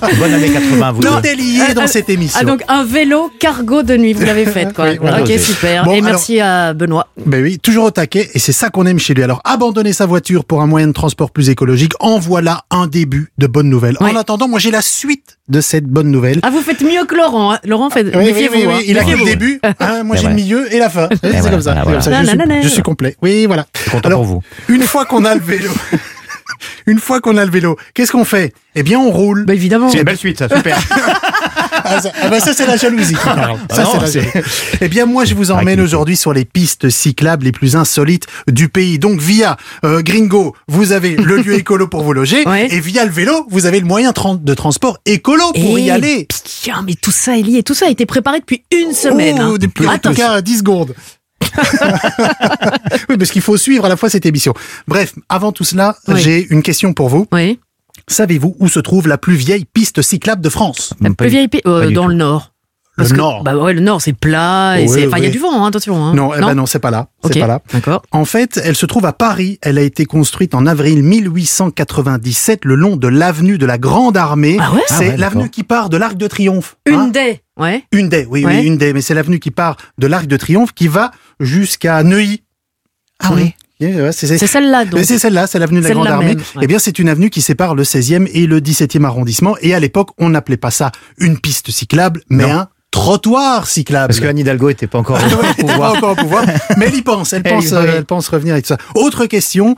Bonne année 80, vous Tout est lié Ah, dans ah, cette émission. Ah donc un vélo cargo de nuit, vous l'avez fait quoi. Oui, ok super. Bon, et alors- merci à Benoît. Ben oui, toujours au taquet, et c'est ça qu'on aime chez lui. Alors, abandonner sa voiture pour un moyen de transport plus écologique, en voilà un début de bonne nouvelle. En attendant, moi j'ai la suite de cette bonne nouvelle. Ah vous faites mieux que Laurent. hein. Laurent fait. Oui, oui, oui, oui, hein. il a le début, hein, moi j'ai le milieu et la fin. c'est voilà, comme ça, voilà, c'est comme ça, voilà. je, suis, je suis complet. Oui, voilà. Content Alors, pour vous. Une fois qu'on a le vélo, une fois qu'on a le vélo, qu'est-ce qu'on fait? Eh bien, on roule. Bah évidemment. C'est une belle suite, ça, super. Ah, ça, ah bah ça, c'est la jalousie. Ah Ça, non, c'est la jalousie. Eh bien, moi, je vous emmène aujourd'hui sur les pistes cyclables les plus insolites du pays. Donc, via euh, Gringo, vous avez le lieu écolo pour vous loger. Ouais. Et via le vélo, vous avez le moyen de transport écolo pour y Eh, aller. Mais tout ça est lié. Tout ça a été préparé depuis une semaine. Oh, hein. depuis en tout cas 10 secondes. oui, parce qu'il faut suivre à la fois cette émission. Bref, avant tout cela, Oui. j'ai une question pour vous. Oui. Savez-vous où se trouve la plus vieille piste cyclable de France La plus vieille pi- euh, dans le nord. Le Parce que- Nord. Bah ouais, le nord c'est plat et Oui, c'est. Enfin, il y a du vent, hein, attention. hein. Non, eh ben non, c'est pas là. C'est pas là. D'accord. En fait, elle se trouve à Paris. Elle a été construite en avril 1897 le long de l'avenue de la Grande Armée. Ah ouais C'est Ah ouais, l'avenue qui part de l'Arc de Triomphe. Une hein. des. Ouais. Une des, oui, Ouais. oui, une des. Mais c'est l'avenue qui part de l'Arc de Triomphe qui va jusqu'à Neuilly. Ah oui. Ouais, c'est- celle-là donc. mais c'est celle-là, c'est l'avenue de la Grande Armée. même, ouais. Eh bien, c'est une avenue qui sépare le 16e et le 17e arrondissement. Et à l'époque, on n'appelait pas ça une piste cyclable, mais Non. un trottoir cyclable. Parce que Anne Hidalgo était pas encore au elle était pas pouvoir. encore au pouvoir, mais elle y pense, elle pense, euh, elle pense revenir avec ça. Autre question,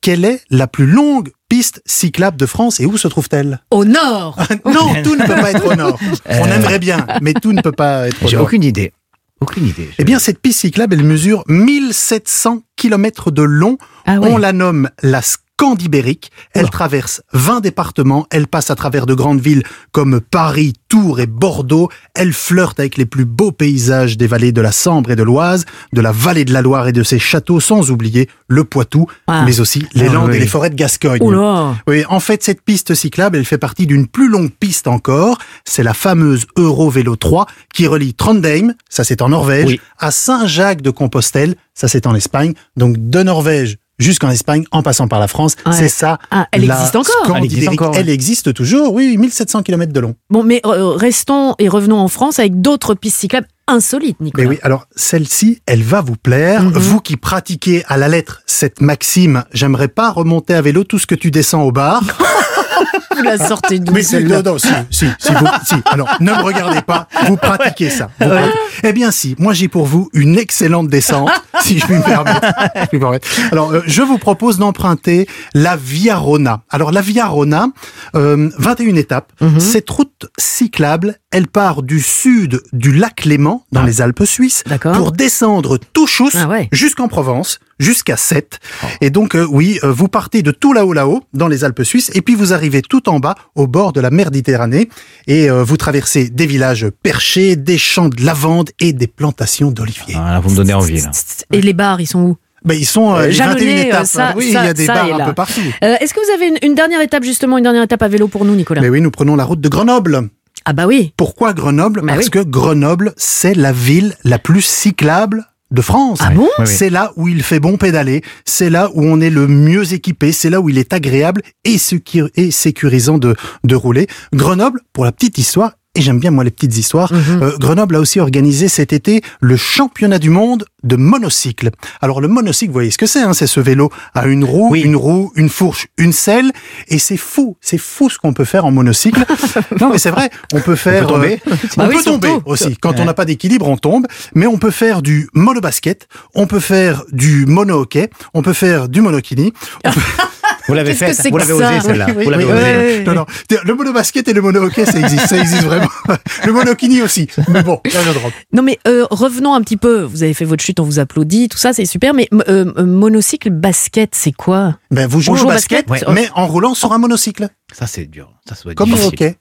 quelle est la plus longue piste cyclable de France et où se trouve-t-elle? Au nord. Non, tout ne peut pas être au nord. On Euh. aimerait bien, mais tout ne peut pas être au J'ai nord. aucune idée. Aucune idée. Eh bien, cette piste cyclable, elle mesure 1700 km de long. Ah ouais. On la nomme la Scandibérique. Elle traverse 20 départements. Elle passe à travers de grandes villes comme Paris, Tours et Bordeaux. Elle flirte avec les plus beaux paysages des vallées de la Sambre et de l'Oise, de la vallée de la Loire et de ses châteaux, sans oublier le Poitou, Ah. mais aussi les Ah Landes oui. et les forêts de Gascogne. Oula. Oui, en fait, cette piste cyclable, elle fait partie d'une plus longue piste encore. C'est la fameuse Eurovélo 3 qui relie Trondheim, ça c'est en Norvège, Oui. à Saint-Jacques-de-Compostelle, ça c'est en Espagne. Donc de Norvège jusqu'en Espagne, en passant par la France, Ouais. c'est ça. Ah, elle la existe encore Elle existe encore, ouais. Elle existe toujours, oui, 1700 km de long. Bon, mais euh, restons et revenons en France avec d'autres pistes cyclables insolite, Nicolas. Mais oui, alors celle-ci, elle va vous plaire. Mhm. Vous qui pratiquez à la lettre cette maxime, j'aimerais pas remonter à vélo tout ce que tu descends au bar. Vous la sortez d'où Mais si, non, non, si, si, si, vous- si. Alors, ne me regardez pas, vous pratiquez ça. Vous pratiquez. Eh bien, si, moi j'ai pour vous une excellente descente, si je puis me permettre. Alors, euh, je vous propose d'emprunter la Via Rona. Alors, la Via Rona, euh, 21 étapes. Mhm. Cette route cyclable, elle part du sud du lac Léman, dans Ah. les Alpes suisses, pour descendre tout chousse Ah ouais. jusqu'en Provence, jusqu'à Sète. Et donc, euh, oui, euh, vous partez de tout là-haut, là-haut, dans les Alpes suisses, et puis vous arrivez tout en bas, au bord de la mer Méditerranée, et euh, vous traversez des villages perchés, des champs de lavande et des plantations d'oliviers. Ah, là, vous me donnez envie, là. Et les bars, ils sont où? Ben, ils sont euh, les jalonnés, 21 euh, étapes. ça- oui, ça- il y a des bars un peu partout. Euh, Est-ce que vous avez une, une dernière étape, justement, une dernière étape à vélo pour nous, Nicolas? Mais oui, nous prenons la route de Grenoble. Ah bah oui. Pourquoi Grenoble? Bah Parce oui. que Grenoble, c'est la ville la plus cyclable de France. Ah bon. C'est là où il fait bon pédaler, c'est là où on est le mieux équipé, c'est là où il est agréable et sécurisant de, de rouler. Grenoble, pour la petite histoire, et j'aime bien moi les petites histoires, Mhm. euh, Grenoble a aussi organisé cet été le championnat du monde de monocycle. Alors le monocycle, vous voyez ce que c'est, hein, c'est ce vélo à une roue, Oui. une roue, une fourche, une selle, et c'est fou, c'est fou ce qu'on peut faire en monocycle. non mais c'est vrai, on peut faire... peut tomber. euh, on peut tomber surtout. aussi. Quand on n'a pas d'équilibre, on tombe. Mais on peut faire du monobasket, on peut faire du mono-hockey, on peut faire du monokini. on peut- Vous l'avez fait, c'est vous l'avez osé, celle-là. Oui, oui, Vous l'avez oui, osé. oui. Ouais. Non, non. Le monobasket et le mono-hockey, ça existe. Ça existe vraiment. Le monokini aussi. Mais bon, là, je drop. Non mais euh, revenons un petit peu. Vous avez fait votre chute, on vous applaudit, tout ça, c'est super. Mais euh, monocycle basket, c'est quoi? Ben, vous jouez au basket, basket? Mais en roulant sur un monocycle. Ça, c'est dur. Ça, ça doit être Comme au hockey.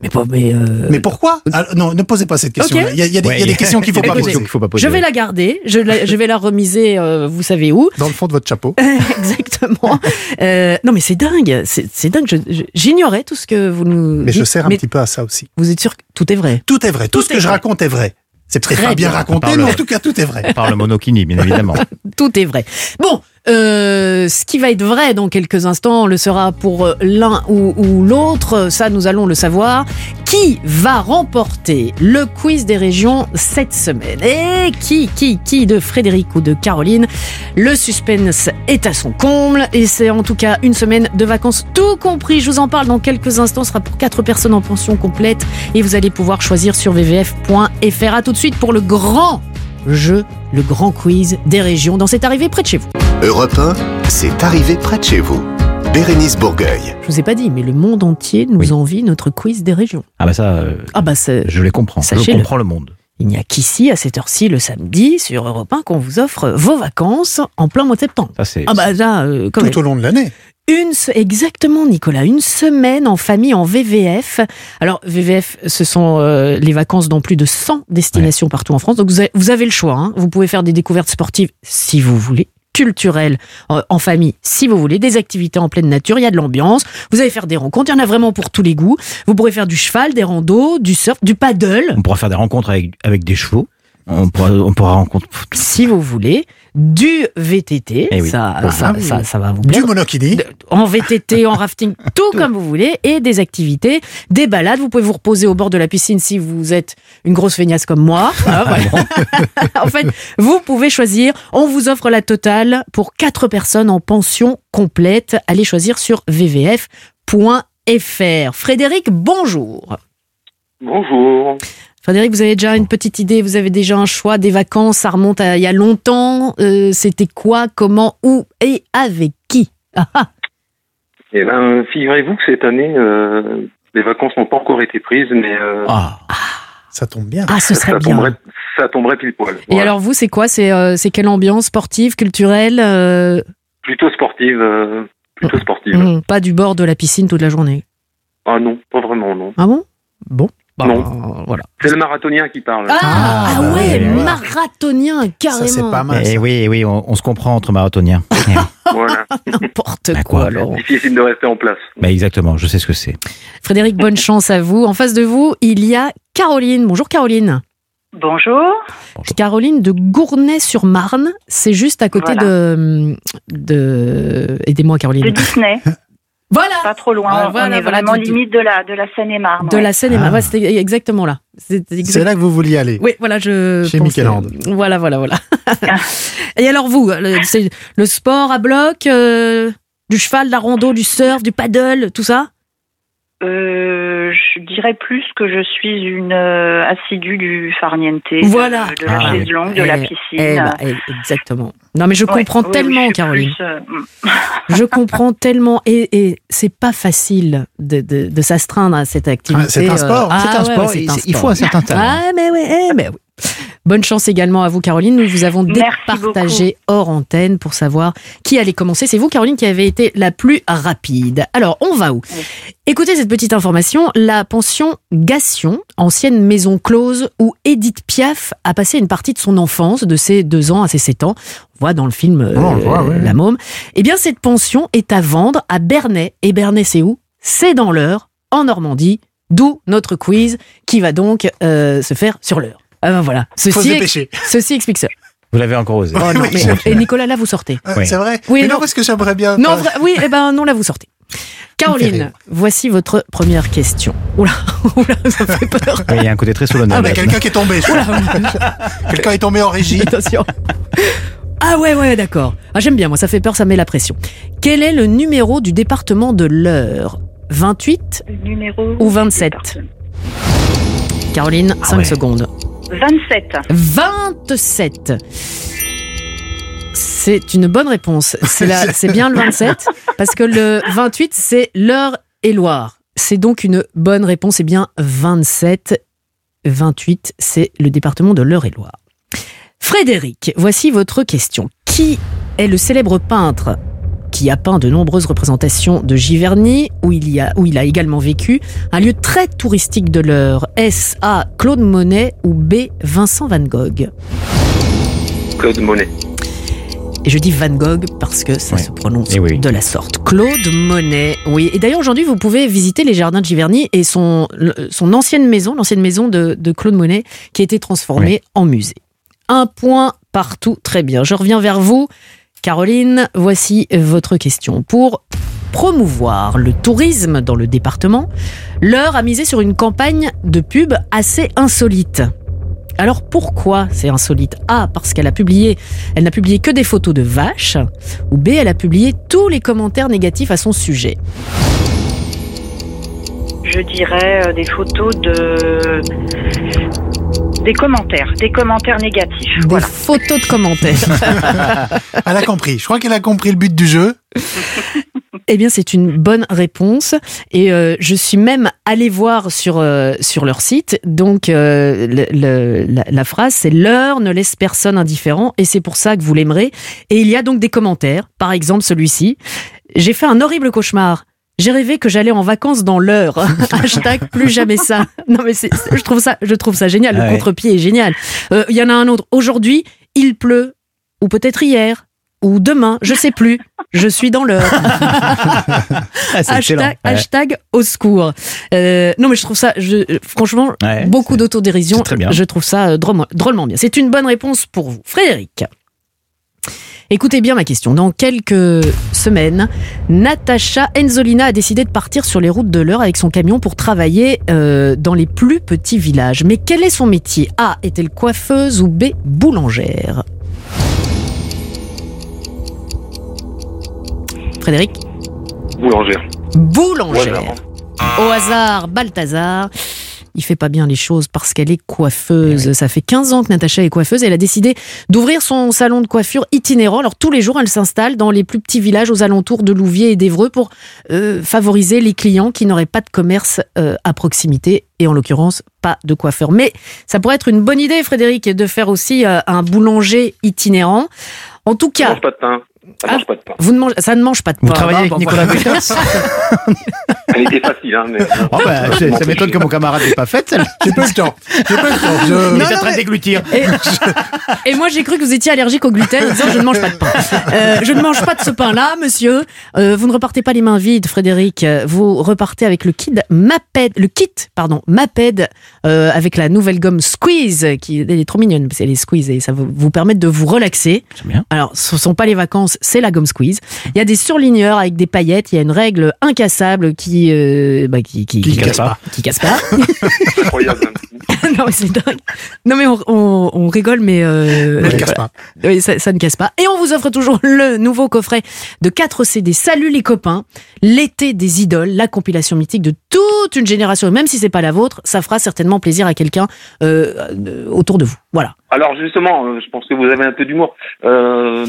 Mais pas. Mais, euh, Mais pourquoi Ah, Non, ne posez pas cette question. Ok. Il y a, il y a des, il y a des questions qu'il faut pas Écoutez, poser. Il faut pas poser. je vais la garder. Je, la- je vais la remiser. euh, vous savez où Dans le fond de votre chapeau. Exactement. Euh, non mais c'est dingue. C'est dingue. J'ignorais tout ce que vous nous. Mais je sers un Mais petit peu à ça aussi. Vous êtes sûr que tout est vrai? Tout est vrai. Tout, Tout ce que je raconte est vrai. C'est Très pas bien bien. raconté, mais en tout cas, tout est vrai. Par le monokini, bien évidemment. Tout est vrai. Bon, euh, ce qui va être vrai dans quelques instants le sera pour euh, l'un ou, l'autre. Ça, nous allons le savoir. Qui va remporter le quiz des régions cette semaine? Et qui, qui, qui de Frédéric ou de Caroline? Le suspense est à son comble et c'est en tout cas une semaine de vacances tout compris. Je vous en parle dans quelques instants. Ce sera pour quatre personnes en pension complète et vous allez pouvoir choisir sur vvf.fr. À tout de suite pour le grand jeu, le grand quiz des régions dans cette arrivée près de chez vous. Europe 1, c'est arrivé près de chez vous. Bérénice Bourgueil. Je vous ai pas dit, mais le monde entier nous Oui. envie notre quiz des régions. Ah bah ça, euh, Ah bah c'est- je les comprends. Je comprends le monde. il n'y a qu'ici à cette heure-ci le samedi sur Europe 1 qu'on vous offre vos vacances en plein mois de septembre. Ça. Ah bah là, euh, quand même. Tout au long de l'année. Une, exactement, Nicolas, une semaine en famille en VVF. Alors, VVF, ce sont euh, les vacances dans plus de 100 destinations partout en France. Donc, vous avez, le choix. hein. Vous pouvez faire des découvertes sportives si vous voulez culturelles en famille si vous voulez, des activités en pleine nature, il y a de l'ambiance, vous allez faire des rencontres, il y en a vraiment pour tous les goûts. Vous pourrez faire du cheval, des randos, du surf, du paddle, On pourra faire des rencontres avec, avec des chevaux. On pourra, on pourra rencontrer. si vous voulez, du VTT, Eh oui. ça, ça, ça, ça va vous plaire. Du monokini. En VTT, en rafting, tout comme vous voulez, et des activités, des balades. Vous pouvez vous reposer au bord de la piscine si vous êtes une grosse feignasse comme moi. Ah, voilà. en fait, vous pouvez choisir. On vous offre la totale pour quatre personnes en pension complète. Allez choisir sur vvf.fr. Frédéric, bonjour. Bonjour. Frédéric, vous avez déjà une petite idée, vous avez déjà un choix des vacances, ça remonte à il y a longtemps. Euh, C'était quoi, comment, où et avec qui? Ah, ah. Eh ben, figurez-vous que cette année, euh, les vacances n'ont pas encore été prises, mais euh, Ah, Ça tombe bien. Ah, ce serait ça, bien. tomberait, ça tomberait pile poil. Et Voilà. alors vous, c'est quoi? C'est euh, quelle ambiance sportive, culturelle euh, Plutôt sportive. euh, plutôt sportive. hum, Pas du bord de la piscine toute la journée. Ah non, pas vraiment, non. Ah bon? Bon. Bah, Non. Voilà. C'est le marathonien qui parle. Ah, Ah, ah bah ouais, oui, marathonien, carrément. Ça, c'est pas mal. Eh ça. oui, oui, on, on se comprend entre marathoniens. Eh, Voilà. N'importe Bah, quoi, quoi, alors. Difficile de rester en place. bah exactement, je sais ce que c'est. Frédéric, bonne chance à vous. En face de vous, il y a Caroline. Bonjour Caroline. Bonjour. Caroline de Gournay-sur-Marne. C'est juste à côté de, de... Aidez-moi De Caroline. Disney, Voilà pas trop loin. Ah, voilà, on est voilà, vraiment limite de la, de la Seine-et-Marne. De ouais. la Seine-et-Marne. Ah. Ouais, c'était exactement là. C'est exact- là que vous vouliez aller. Oui, voilà, je. Chez pensais-. Voilà, voilà, voilà. Et alors vous, le, c'est le sport à bloc, euh, du cheval, de la rando, du surf, du paddle, tout ça? Euh, je dirais plus que je suis une euh, assidue du farniente, Voilà. de, de la Ah, chaise longue, de la Eh, piscine. eh ben, eh, exactement. Non, mais je Ouais, comprends oui, tellement, je Caroline. plus, euh, mm. Je comprends tellement. Et, et c'est pas facile de, de, de s'astreindre à cette activité. Ah, c'est un sport. euh, C'est ah un ouais, sport, ouais, un il sport. faut un certain talent. Ah, mais oui, eh, mais oui. Bonne chance également à vous, Caroline. Nous vous avons départagé hors antenne pour savoir qui allait commencer. C'est vous, Caroline, qui avez été la plus rapide. Alors, on va où Écoutez cette petite information. La pension Gassion, ancienne maison close où Edith Piaf a passé une partie de son enfance, de ses deux ans à ses sept ans. On voit dans le film euh, Oh, voit. La Môme. Eh bien, cette pension est à vendre à Bernay. Et Bernay, c'est où? C'est dans l'Eure, en Normandie. D'où notre quiz qui va donc euh, se faire sur l'heure. Ah ben voilà. Faut se Ceci, dépêcher. ceci explique ça. Vous l'avez encore osé. Oh non, Oui, mais- et Nicolas, là, vous sortez. Ah, Oui. C'est vrai Oui, Mais non. non, parce que j'aimerais bien. Non, vra- oui, eh ben non, là, vous sortez. Caroline, voici votre première question. Oula, oula, ça fait peur. Oui, Il y a un côté très solennel. Ah, bah, quelqu'un qui est tombé. quelqu'un est tombé en régie. Attention. Ah ouais, ouais, d'accord. Ah, j'aime bien, moi, ça fait peur, ça met la pression. Quel est le numéro du département de l'Eure? 28 Le numéro Ou 27. Caroline, 5 ouais. secondes. 27. 27. C'est une bonne réponse. C'est la- c'est bien le 27 parce que le 28 c'est l'heure et Loire. C'est donc une bonne réponse. C'est bien 27. 28 c'est le département de l'Eure et Loire. Frédéric, voici votre question. Qui est le célèbre peintre qui a peint de nombreuses représentations de Giverny, où il, y a, où il a également vécu, un lieu très touristique de l'heure. Est-ce A. Claude Monet ou B. Vincent Van Gogh Claude Monet. Et je dis Van Gogh parce que ça Oui. se prononce Eh oui. de la sorte. Claude Monet, oui. Et d'ailleurs, aujourd'hui, vous pouvez visiter les jardins de Giverny et son, son ancienne maison, l'ancienne maison de, de Claude Monet, qui a été transformée en musée. Un point partout, très bien. Je reviens vers vous. Caroline, voici votre question. Pour promouvoir le tourisme dans le département, l'heure a misé sur une campagne de pub assez insolite. Alors pourquoi c'est insolite? A, parce qu'elle a publié, elle n'a publié que des photos de vaches, ou B, elle a publié tous les commentaires négatifs à son sujet? Je dirais euh, des photos de. Des commentaires, des commentaires négatifs. Des Voilà. photos de commentaires. Elle a compris. Je crois qu'elle a compris le but du jeu. Eh bien, c'est une bonne réponse. Et euh, je suis même allée voir sur, euh, sur leur site. Donc, euh, le- le- la, la phrase, c'est L'heure ne laisse personne indifférent et c'est pour ça que vous l'aimerez. Et il y a donc des commentaires. Par exemple, celui-ci. J'ai fait un horrible cauchemar. J'ai rêvé que j'allais en vacances dans l'heure. Hashtag plus jamais ça. Non mais c'est- je trouve ça, je trouve ça génial. Le Ouais. contre-pied est génial. Euh, Il y en a un autre. Aujourd'hui, il pleut. Ou peut-être hier. Ou demain. Je sais plus. Je suis dans l'heure. Ah, hashtag, Ouais. hashtag au secours. Euh, non, mais je trouve ça, je, euh, franchement, Ouais, beaucoup d'autodérision. très bien. Je trouve ça euh, drôlement, drôlement bien. C'est une bonne réponse pour vous. Frédéric. Écoutez bien ma question. Dans quelques semaines, Natacha Enzolina a décidé de partir sur les routes de l'heure avec son camion pour travailler euh, dans les plus petits villages. Mais quel est son métier? A. Est-elle coiffeuse ou B. Boulangère? Frédéric? Boulangère. Boulangère. Au hasard. Au hasard, Balthazar. Il fait pas bien les choses parce qu'elle est coiffeuse. Ça fait 15 ans que Natacha est coiffeuse. Elle a décidé d'ouvrir son salon de coiffure itinérant. Alors tous les jours, elle s'installe dans les plus petits villages aux alentours de Louviers et d'Evreux pour euh, favoriser les clients qui n'auraient pas de commerce euh, à proximité et en l'occurrence pas de coiffeur. Mais ça pourrait être une bonne idée, Frédéric, de faire aussi euh, un boulanger itinérant. En tout cas, mange pas de pain. Ça Ah. mange pas de pain. vous ne mangez, ça ne mange pas de Vous pain. travaillez Bah, avec Nicolas Elle était facile, hein, mais. Oh, bah, Ça m'étonne que mon camarade n'ait pas fait celle J'ai pas le temps. J'ai pas le temps. Je- Il est en train de déglutir. Et, et moi, j'ai cru que vous étiez allergique au gluten en disant je ne mange pas de pain. Euh, je ne mange pas de ce pain-là, monsieur. Euh, vous ne repartez pas les mains vides, Frédéric. Vous repartez avec le kit Maped, le kit, pardon, Maped, euh, avec la nouvelle gomme Squeeze, qui elle est trop mignonne, c'est les Squeeze et ça va vous permettre de vous relaxer. Bien. Alors, ce sont pas les vacances, c'est la gomme squeeze. Il y a des surligneurs avec des paillettes, il y a une règle incassable qui, euh, bah, qui, qui, Qui casse pas. qui casse pas. Incroyable. non, mais c'est dingue. Non, mais on, on, on rigole, mais euh, casse voilà. pas. Oui, ça, ça ne casse pas. Et on vous offre toujours le nouveau coffret de 4 CD. Salut les copains, l'été des idoles, la compilation mythique de toute une génération. Et même si c'est pas la vôtre, ça fera certainement plaisir à quelqu'un euh, autour de vous. Voilà. Alors justement, je pense que vous avez un peu d'humour. Euh,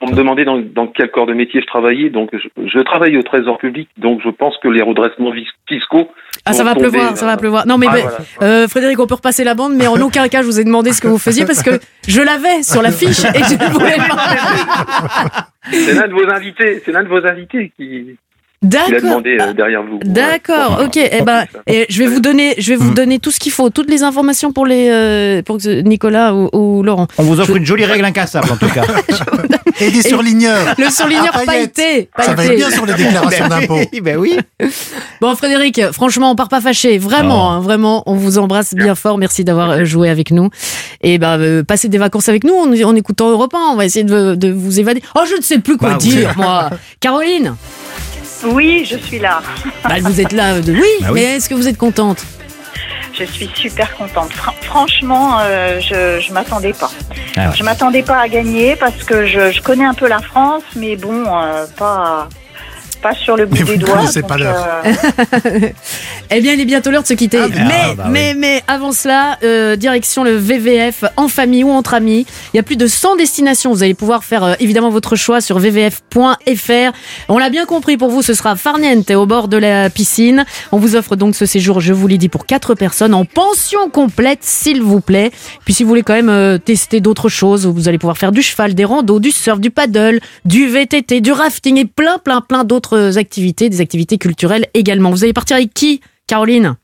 on me demandait dans, dans quel corps de métier je travaillais, donc je, je travaille au Trésor public, donc je pense que les redressements fiscaux. Ah, ça va tomber, pleuvoir, ça euh, va pleuvoir. Non, mais ah, voilà. euh, Frédéric, on peut repasser la bande, mais en aucun cas, je vous ai demandé ce que vous faisiez parce que je l'avais sur la fiche et je ne voulais pas. C'est l'un de vos invités, c'est l'un de vos invités qui, D'accord. demandé euh, derrière vous. D'accord, Ouais. ok. Eh ben, et je vais vous donner, je vais vous Mm. donner tout ce qu'il faut, toutes les informations pour les, euh, pour Nicolas ou, ou Laurent. On vous offre une jolie règle incassable en tout cas. Et des surligneurs. Le surligneur paillettes. pailleté, Ça va être pailleté. bien sur les déclarations d'impôts. oui, ben oui. Bon, Frédéric, franchement, on part pas fâché, vraiment, hein, vraiment. On vous embrasse bien fort. Merci d'avoir euh, joué avec nous. Et ben, euh, passez des vacances avec nous en, en écoutant Europe 1. On va essayer de, de vous évader. Oh, je ne sais plus quoi Bah, dire, moi. Caroline, Oui, je suis là. bah, vous êtes là. euh, de... Oui, Bah oui. mais est-ce que vous êtes contente Je suis super contente. Fran- franchement, euh, je je m'attendais pas. Ah ouais. Je m'attendais pas à gagner parce que je, je connais un peu la France, mais bon, euh, pas pas sur le bout Mais des doigts. donc, pas l'heure. euh, Eh bien, il est bientôt l'heure de se quitter. Ah, mais, bah mais, mais avant cela, euh, direction le VVF en famille ou entre amis. Il y a plus de 100 destinations. Vous allez pouvoir faire euh, évidemment votre choix sur vvf.fr. On l'a bien compris pour vous, ce sera Farniente au bord de la piscine. On vous offre donc ce séjour, je vous l'ai dit, pour quatre personnes en pension complète, s'il vous plaît. Puis si vous voulez quand même euh, tester d'autres choses, vous allez pouvoir faire du cheval, des randos, du surf, du paddle, du VTT, du rafting et plein, plein, plein d'autres activités, des activités culturelles également. Vous allez partir avec qui, Caroline?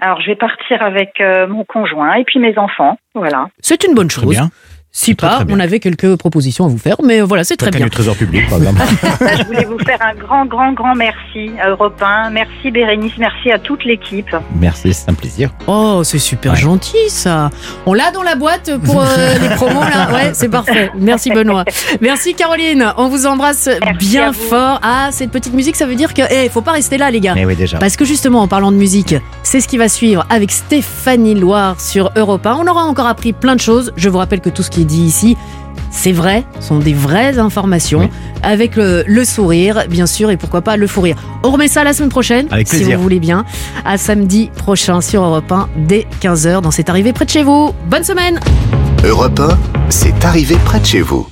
Alors, je vais partir avec euh, mon conjoint et puis mes enfants. Voilà. C'est une bonne Très chose. bien. Si Très, pas, très on avait quelques propositions à vous faire, mais voilà, c'est très bien. du trésor public, par exemple. Je voulais vous faire un grand, grand, grand merci à Europe 1. Merci Bérénice, merci à toute l'équipe. Merci, c'est un plaisir. Oh, c'est super Ouais. gentil ça. On l'a dans la boîte pour euh, les promos là. Ouais, c'est parfait. Merci Benoît. Merci Caroline. On vous embrasse bien à vous. fort. Ah, cette petite musique, ça veut dire que, eh, faut pas rester là, les gars. Mais oui, déjà. Parce que justement, en parlant de musique, c'est ce qui va suivre avec Stéphanie Loire sur Europe 1. On aura encore appris plein de choses. Je vous rappelle que tout ce qui est dit ici, c'est vrai, sont des vraies informations, Oui. avec le, le sourire, bien sûr, et pourquoi pas le fou rire. On remet ça la semaine prochaine, Avec si vous voulez bien. À samedi prochain sur Europe 1, dès 15h, dans cette arrivée près de chez vous. Bonne semaine Europe 1, c'est arrivé près de chez vous.